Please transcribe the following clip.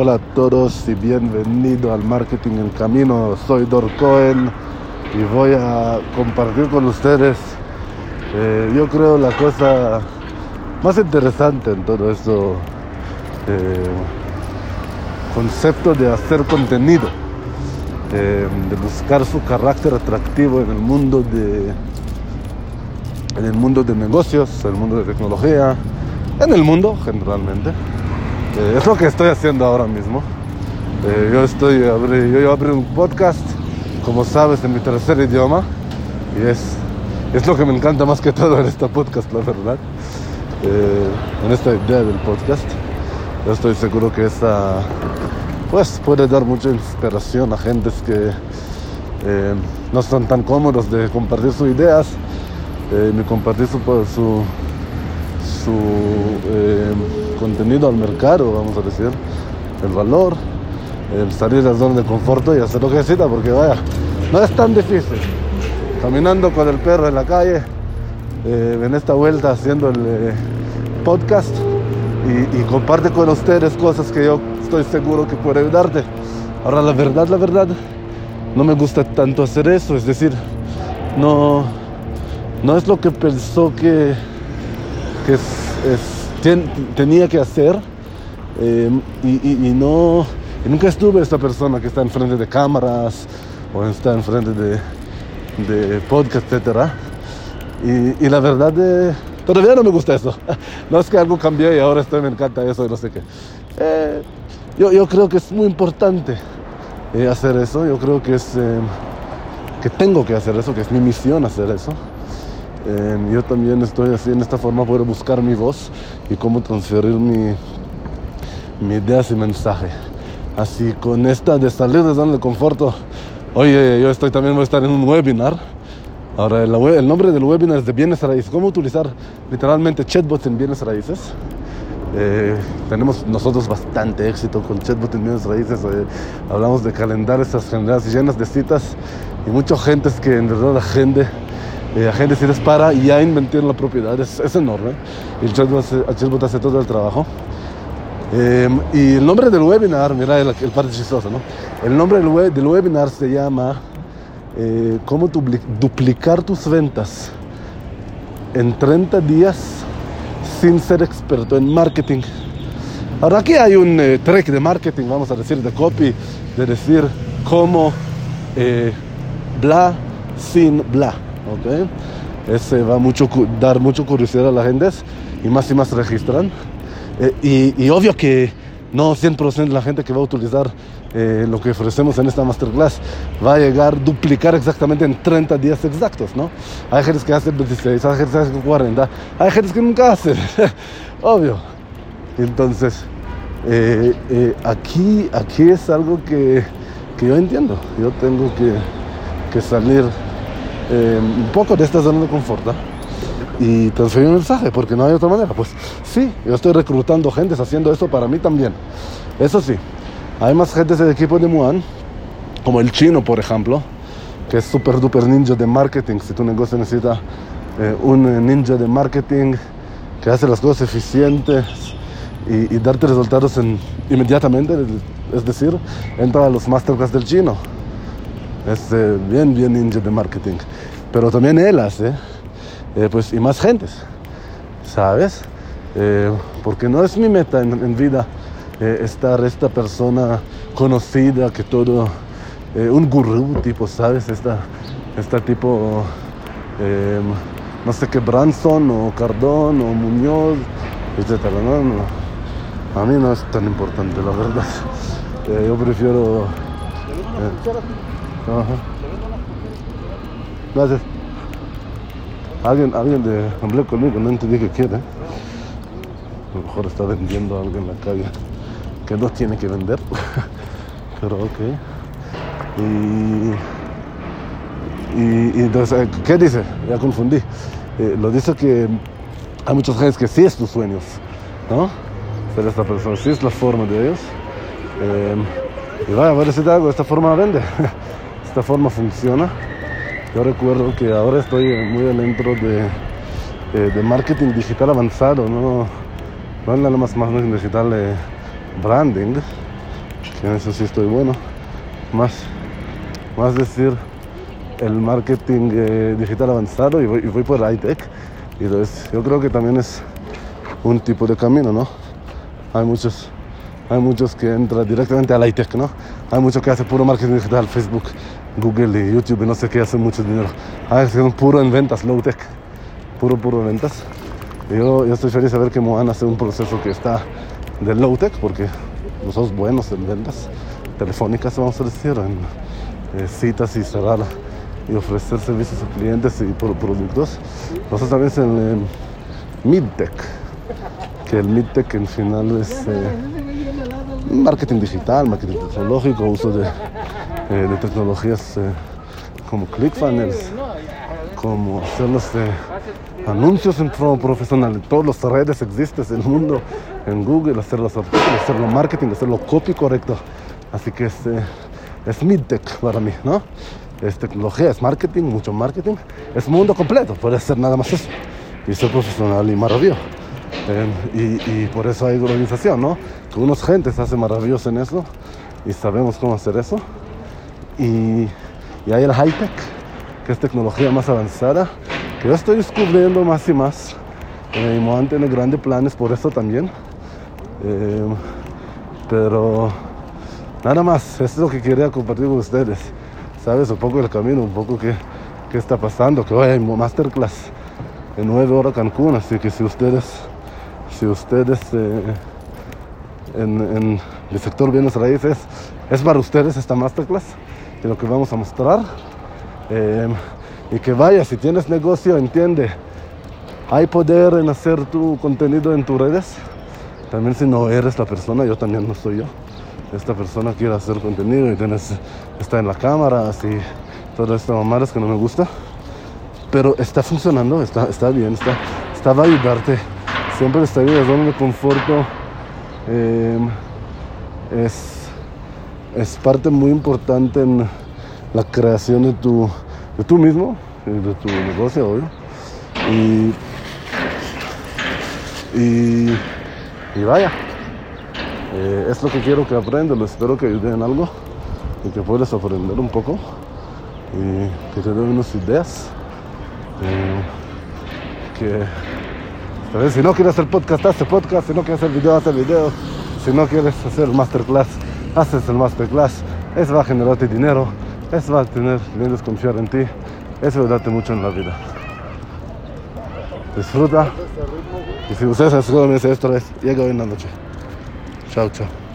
Hola a todos y bienvenido al Marketing en Camino. Soy Dor Cohen y voy a compartir con ustedes, eh, yo creo, la cosa más interesante en todo esto, eh, concepto de hacer contenido, eh, de buscar su carácter atractivo en el mundo de en el mundo de negocios, en el mundo de tecnología, en el mundo generalmente. Eh, es lo que estoy haciendo ahora mismo. Eh, yo estoy abrí, yo abrí un podcast, como sabes, en mi tercer idioma y es, es lo que me encanta más que todo en este podcast, la verdad. Eh, en esta idea del podcast. Yo estoy seguro que esta pues puede dar mucha inspiración a gentes que no son tan cómodos de compartir sus ideas, ni compartir su, su contenido al mercado, vamos a decir, el valor, el salir de la zona de confort y hacer lo que necesita, porque vaya, no es tan difícil. Caminando con el perro en la calle, eh, en esta vuelta haciendo el eh, podcast y, comparte con ustedes cosas que yo estoy seguro que puede ayudarte. Ahora, la verdad, la verdad, no me gusta tanto hacer eso, es decir, no, no es lo que pensó que que tenía que hacer eh, y, no nunca estuve esta persona que está enfrente de cámaras o está enfrente de, de podcast, etcétera. Y, la verdad eh, todavía no me gusta eso. No es que algo cambió y ahora estoy, me encanta eso y no sé qué. Eh, yo, yo, creo que es muy importante hacer eso. Yo creo que es que tengo que hacer eso, que es mi misión hacer eso. Em, yo también estoy así, en esta forma puedo buscar mi voz y cómo transferir mi, mi ideas y mensaje. Así con esta de salir de zona de confort, oye, yo estoy también voy a estar en un webinar. Ahora, el, nombre del webinar es de bienes raíces. ¿Cómo utilizar literalmente chatbots en bienes raíces? Eh, tenemos nosotros bastante éxito con chatbots en bienes raíces. Hablamos de calendarios, agendas llenas de citas y mucha gente que en verdad la gente eh, se dispara y ya inventieron la propiedad, es, enorme. El chatbot, hace todo el trabajo. Em, y el nombre del webinar, mira el, el parte chistoso, ¿no? El nombre del, del webinar se llama eh, Cómo duplicar tus ventas en 30 días sin ser experto en marketing. Ahora aquí hay un eh, trick de marketing, vamos a decir, de copy, de decir cómo eh, bla sin bla. ¿Ok? Ese va mucho dar mucho curiosidad a la gente y más y más registran. Eh, y, obvio que no 100% de la gente que va a utilizar eh, lo que ofrecemos en esta masterclass va a llegar a duplicar exactamente en 30 días exactos, ¿no? Hay gente que hace 26, hay gente que hace 40, hay gente que nunca hace, obvio. Entonces, eh, aquí, aquí es algo que, que, yo entiendo. Yo tengo que, que salir eh, un poco de esta zona de confort y transferir un mensaje, porque no hay otra manera. Pues sí, yo estoy reclutando gente haciendo eso para mí también. Eso sí, hay más gente del equipo de Muan, como el chino, por ejemplo, que es súper duper ninja de marketing. Si tu negocio necesita eh, un ninja de marketing que hace las cosas eficientes y, darte resultados inmediatamente, es decir, entra a los masterclass del chino es eh, bien, bien ninja de marketing. Pero también él hace, eh, pues, y más gentes, ¿sabes? Eh, porque no es mi meta en, vida estar esta persona conocida que todo, un gurú tipo, ¿sabes? Esta, esta tipo, no sé qué, Branson o Cardón o Muñoz, etc. A mí no es tan importante, la verdad. yo prefiero... Ajá. Gracias. Alguien, alguien de hablé conmigo, no entendí qué quiere. A lo mejor está vendiendo algo en la calle que no tiene que vender. Pero ok. Y, y, entonces, eh, ¿qué dice? Ya confundí. Eh, lo dice que hay muchas gente que sí es tus sueños, ¿no? Ser esta persona, sí es la forma de ellos. Eh, y vaya, a ver si te hago, esta forma vende. esta forma funciona. Yo recuerdo que ahora estoy muy adentro de, de, marketing digital avanzado, no, no nada más, más digital de branding. que en eso sí estoy bueno. Más, más decir el marketing eh, digital avanzado y voy, y voy por high-tech. Y entonces yo creo que también es un tipo de camino, ¿no? Hay muchos, hay muchos que entran directamente al high-tech, ¿no? Hay muchos que hacen puro marketing digital, Facebook, Google y YouTube y no sé qué, hacen mucho dinero. Hay que son puro en ventas, low-tech, puro, puro ventas. Y yo, yo estoy feliz de ver que Moana hace un proceso que está de low-tech porque nosotros buenos en ventas telefónicas, vamos a decir, en eh, citas y cerrar y ofrecer servicios a clientes y productos. Nosotros también es en, en mid-tech, que el mid-tech en final es eh, marketing digital, marketing tecnológico, uso de, eh, de tecnologías eh, como ClickFunnels, como hacer los eh, anuncios en forma profesional en todas las redes existentes del mundo, en Google, hacer los artículos, hacerlo marketing, hacerlo copy correcto. Así que es, eh, es mid-tech para mí, ¿no? Es tecnología, es marketing, mucho marketing, es mundo completo, puede ser nada más eso. Y ser profesional y maravilloso. Eh, y, por eso hay organización, ¿no? Que unos gentes hacen maravilloso en eso y sabemos cómo hacer eso. Y, y hay el high-tech, que es tecnología más avanzada, que yo estoy descubriendo más y más. Eh, Moan tiene grandes planes por eso también. Eh, pero nada más, eso es lo que quería compartir con ustedes. ¿Sabes? Un poco el camino, un poco qué, qué está pasando. Que hoy hay masterclass en 9 horas Cancún, así que si ustedes, si ustedes eh, en, en el sector bienes raíces, es para ustedes esta masterclass de lo que vamos a mostrar. Eh, y que vaya, si tienes negocio, entiende, hay poder en hacer tu contenido en tus redes. También si no eres la persona, yo también no soy yo. Esta persona quiere hacer contenido y tienes, está en la cámara, así, todas estas mamadas que no me gusta. Pero está funcionando, está, está bien, está, está va a ayudarte. Siempre está bien, es donde conforto. Es, es parte muy importante en la creación de tu, de tú mismo, de tu negocio, obvio. Y, y, y vaya, eh, es lo que quiero que aprendas, espero que ayude en algo y que puedas aprender un poco y que te den unas ideas. Eh, que tal vez si no quieres hacer podcast, haz podcast, si no quieres hacer video, haz el video, si no quieres hacer masterclass, haces el masterclass, eso va a generarte dinero, eso va a tener clientes confiar en ti, eso va a darte mucho en la vida. Disfruta y si ustedes escuchan esto es llega hoy en la noche. Chao, chao.